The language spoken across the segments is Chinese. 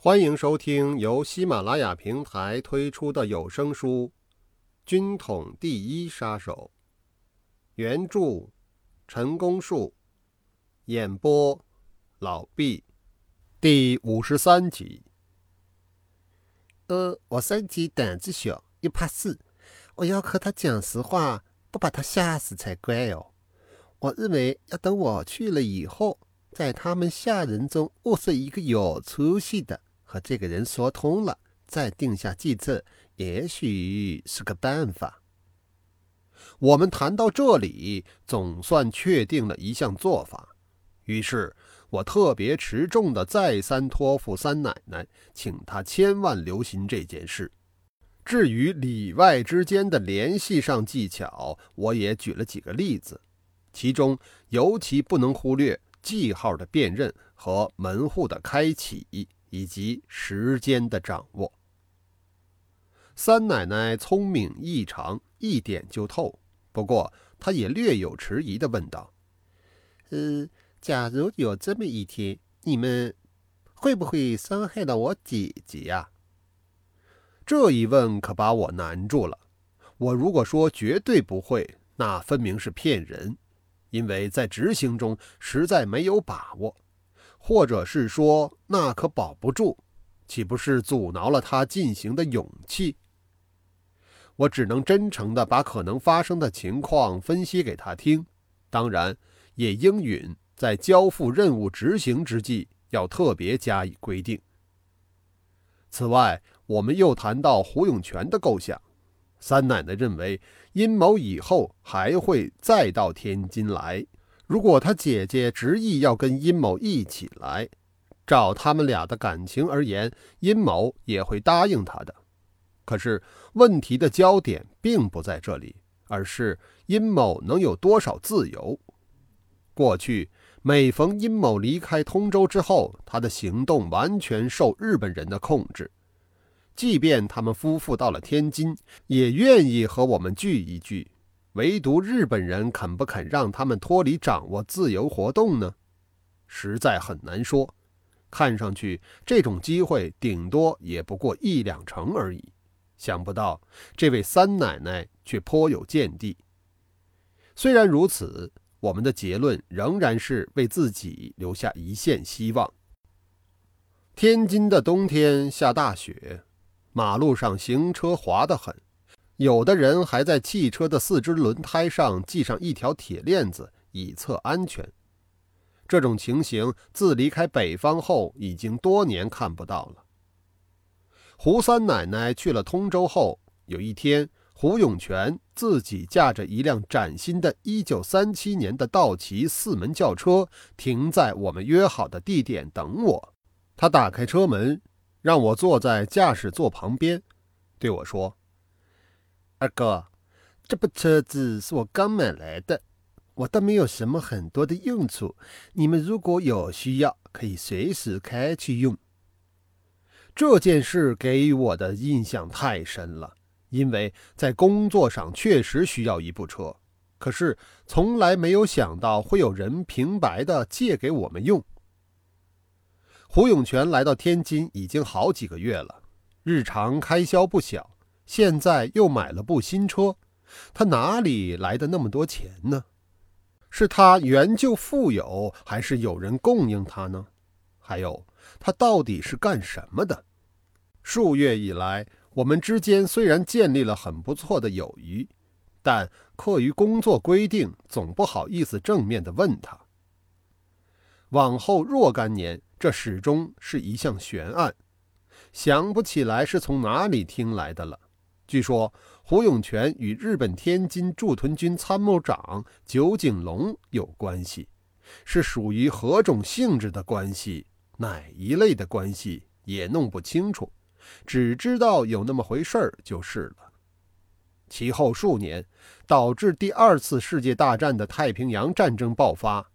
欢迎收听由喜马拉雅平台推出的有声书《军统第一杀手》，原著陈功树，演播老毕，第五十三集。呃，我三姐胆子小，又怕事，我要和他讲实话，不把他吓死才怪哦。我认为要等我去了以后，在他们下人中物色一个有出息的。和这个人说通了，再定下计策，也许是个办法。我们谈到这里，总算确定了一项做法。于是我特别持重的再三托付三奶奶，请她千万留心这件事。至于里外之间的联系上技巧，我也举了几个例子，其中尤其不能忽略记号的辨认和门户的开启。以及时间的掌握。三奶奶聪明异常，一点就透。不过，她也略有迟疑地问道：“呃，假如有这么一天，你们会不会伤害到我姐姐呀？”这一问可把我难住了。我如果说绝对不会，那分明是骗人，因为在执行中实在没有把握。或者是说，那可保不住，岂不是阻挠了他进行的勇气？我只能真诚地把可能发生的情况分析给他听，当然也应允在交付任务执行之际要特别加以规定。此外，我们又谈到胡永泉的构想，三奶奶认为阴谋以后还会再到天津来。如果他姐姐执意要跟殷某一起来，照他们俩的感情而言，殷某也会答应他的。可是问题的焦点并不在这里，而是殷某能有多少自由。过去每逢殷某离开通州之后，他的行动完全受日本人的控制。即便他们夫妇到了天津，也愿意和我们聚一聚。唯独日本人肯不肯让他们脱离掌握、自由活动呢？实在很难说。看上去这种机会顶多也不过一两成而已。想不到这位三奶奶却颇有见地。虽然如此，我们的结论仍然是为自己留下一线希望。天津的冬天下大雪，马路上行车滑得很。有的人还在汽车的四只轮胎上系上一条铁链子，以测安全。这种情形自离开北方后，已经多年看不到了。胡三奶奶去了通州后，有一天，胡永全自己驾着一辆崭新的1937年的道奇四门轿车，停在我们约好的地点等我。他打开车门，让我坐在驾驶座旁边，对我说。二哥，这部车子是我刚买来的，我倒没有什么很多的用处。你们如果有需要，可以随时开去用。这件事给予我的印象太深了，因为在工作上确实需要一部车，可是从来没有想到会有人平白的借给我们用。胡永全来到天津已经好几个月了，日常开销不小。现在又买了部新车，他哪里来的那么多钱呢？是他原就富有，还是有人供应他呢？还有，他到底是干什么的？数月以来，我们之间虽然建立了很不错的友谊，但迫于工作规定，总不好意思正面的问他。往后若干年，这始终是一项悬案，想不起来是从哪里听来的了。据说胡永泉与日本天津驻屯军参谋长酒井隆有关系，是属于何种性质的关系，哪一类的关系也弄不清楚，只知道有那么回事儿就是了。其后数年，导致第二次世界大战的太平洋战争爆发，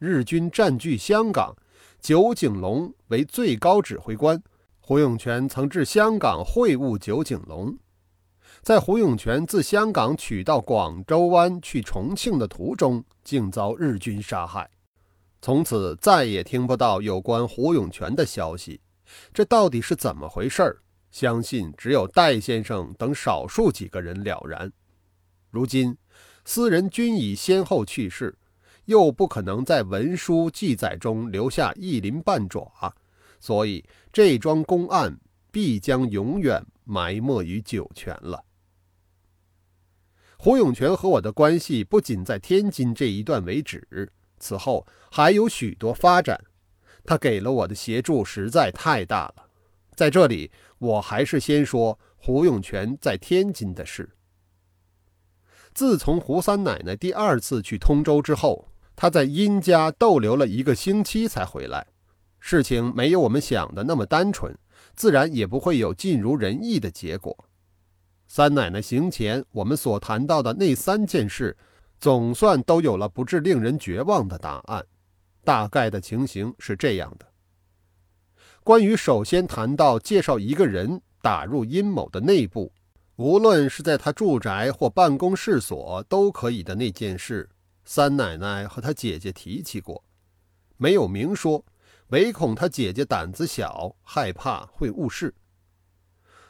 日军占据香港，酒井隆为最高指挥官，胡永泉曾至香港会晤酒井隆。在胡永全自香港取到广州湾去重庆的途中，竟遭日军杀害。从此再也听不到有关胡永全的消息，这到底是怎么回事儿？相信只有戴先生等少数几个人了然。如今，私人均已先后去世，又不可能在文书记载中留下一鳞半爪，所以这桩公案必将永远埋没于九泉了。胡永泉和我的关系不仅在天津这一段为止，此后还有许多发展。他给了我的协助实在太大了。在这里，我还是先说胡永泉在天津的事。自从胡三奶奶第二次去通州之后，他在殷家逗留了一个星期才回来。事情没有我们想的那么单纯，自然也不会有尽如人意的结果。三奶奶行前，我们所谈到的那三件事，总算都有了不致令人绝望的答案。大概的情形是这样的：关于首先谈到介绍一个人打入殷某的内部，无论是在他住宅或办公室所都可以的那件事，三奶奶和她姐姐提起过，没有明说，唯恐她姐姐胆子小，害怕会误事。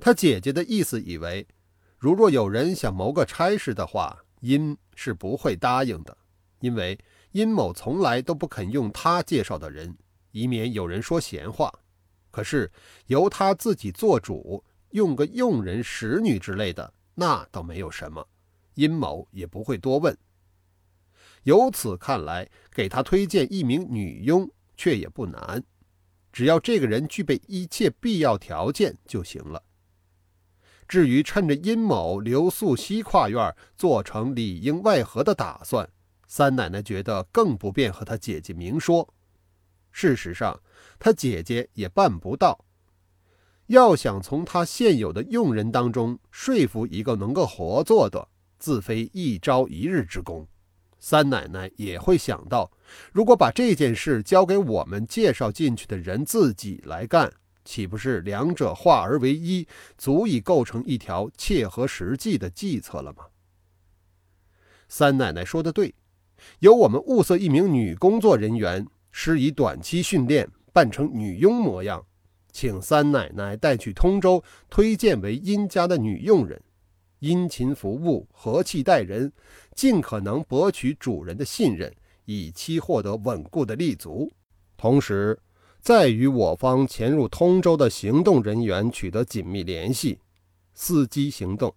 她姐姐的意思以为。如若有人想谋个差事的话，殷是不会答应的，因为殷某从来都不肯用他介绍的人，以免有人说闲话。可是由他自己做主，用个佣人、使女之类的，那倒没有什么，殷某也不会多问。由此看来，给他推荐一名女佣却也不难，只要这个人具备一切必要条件就行了。至于趁着殷某留宿西跨院，做成里应外合的打算，三奶奶觉得更不便和她姐姐明说。事实上，她姐姐也办不到。要想从她现有的佣人当中说服一个能够活做的，自非一朝一日之功。三奶奶也会想到，如果把这件事交给我们介绍进去的人自己来干。岂不是两者化而为一，足以构成一条切合实际的计策了吗？三奶奶说的对，由我们物色一名女工作人员，施以短期训练，扮成女佣模样，请三奶奶带去通州，推荐为殷家的女佣人，殷勤服务，和气待人，尽可能博取主人的信任，以期获得稳固的立足，同时。再与我方潜入通州的行动人员取得紧密联系，伺机行动。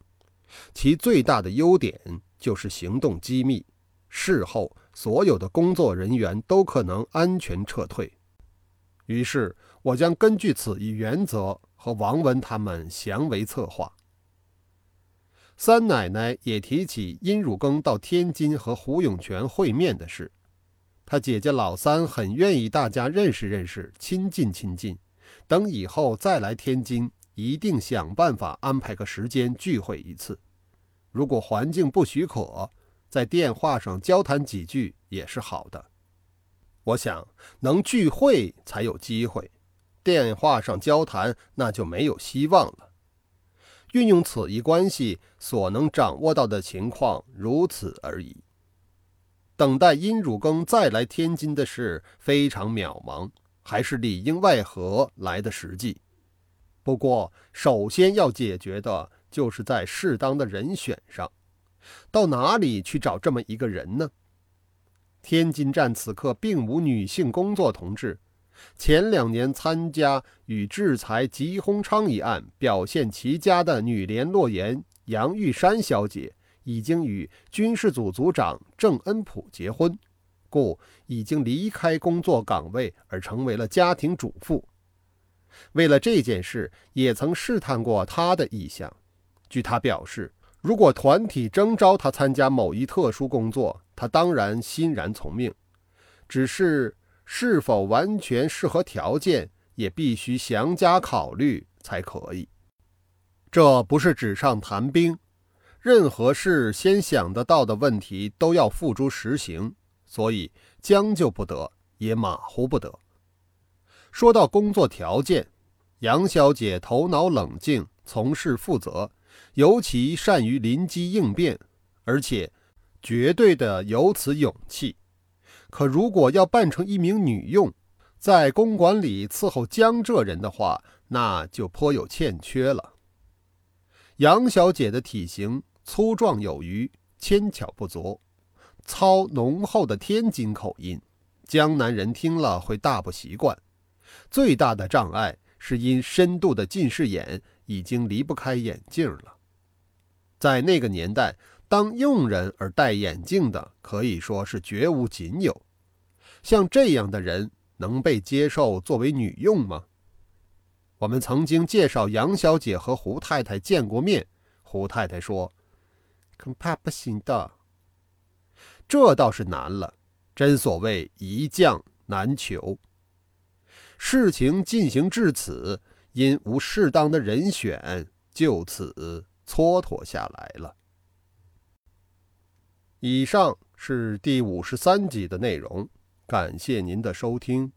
其最大的优点就是行动机密，事后所有的工作人员都可能安全撤退。于是，我将根据此一原则和王文他们详为策划。三奶奶也提起殷汝耕到天津和胡永泉会面的事。他姐姐老三很愿意大家认识认识，亲近亲近。等以后再来天津，一定想办法安排个时间聚会一次。如果环境不许可，在电话上交谈几句也是好的。我想能聚会才有机会，电话上交谈那就没有希望了。运用此一关系所能掌握到的情况，如此而已。等待殷汝耕再来天津的事非常渺茫，还是里应外合来的实际。不过，首先要解决的就是在适当的人选上，到哪里去找这么一个人呢？天津站此刻并无女性工作同志。前两年参加与制裁吉鸿昌一案表现奇佳的女联络员杨玉山小姐。已经与军事组组长郑恩普结婚，故已经离开工作岗位，而成为了家庭主妇。为了这件事，也曾试探过他的意向。据他表示，如果团体征召他参加某一特殊工作，他当然欣然从命。只是是否完全适合条件，也必须详加考虑才可以。这不是纸上谈兵。任何事先想得到的问题都要付诸实行，所以将就不得，也马虎不得。说到工作条件，杨小姐头脑冷静，从事负责，尤其善于临机应变，而且绝对的有此勇气。可如果要扮成一名女佣，在公馆里伺候江浙人的话，那就颇有欠缺了。杨小姐的体型粗壮有余，纤巧不足，操浓厚的天津口音，江南人听了会大不习惯。最大的障碍是因深度的近视眼已经离不开眼镜了。在那个年代，当佣人而戴眼镜的可以说是绝无仅有。像这样的人能被接受作为女佣吗？我们曾经介绍杨小姐和胡太太见过面，胡太太说：“恐怕不行的。”这倒是难了，真所谓一将难求。事情进行至此，因无适当的人选，就此蹉跎下来了。以上是第五十三集的内容，感谢您的收听。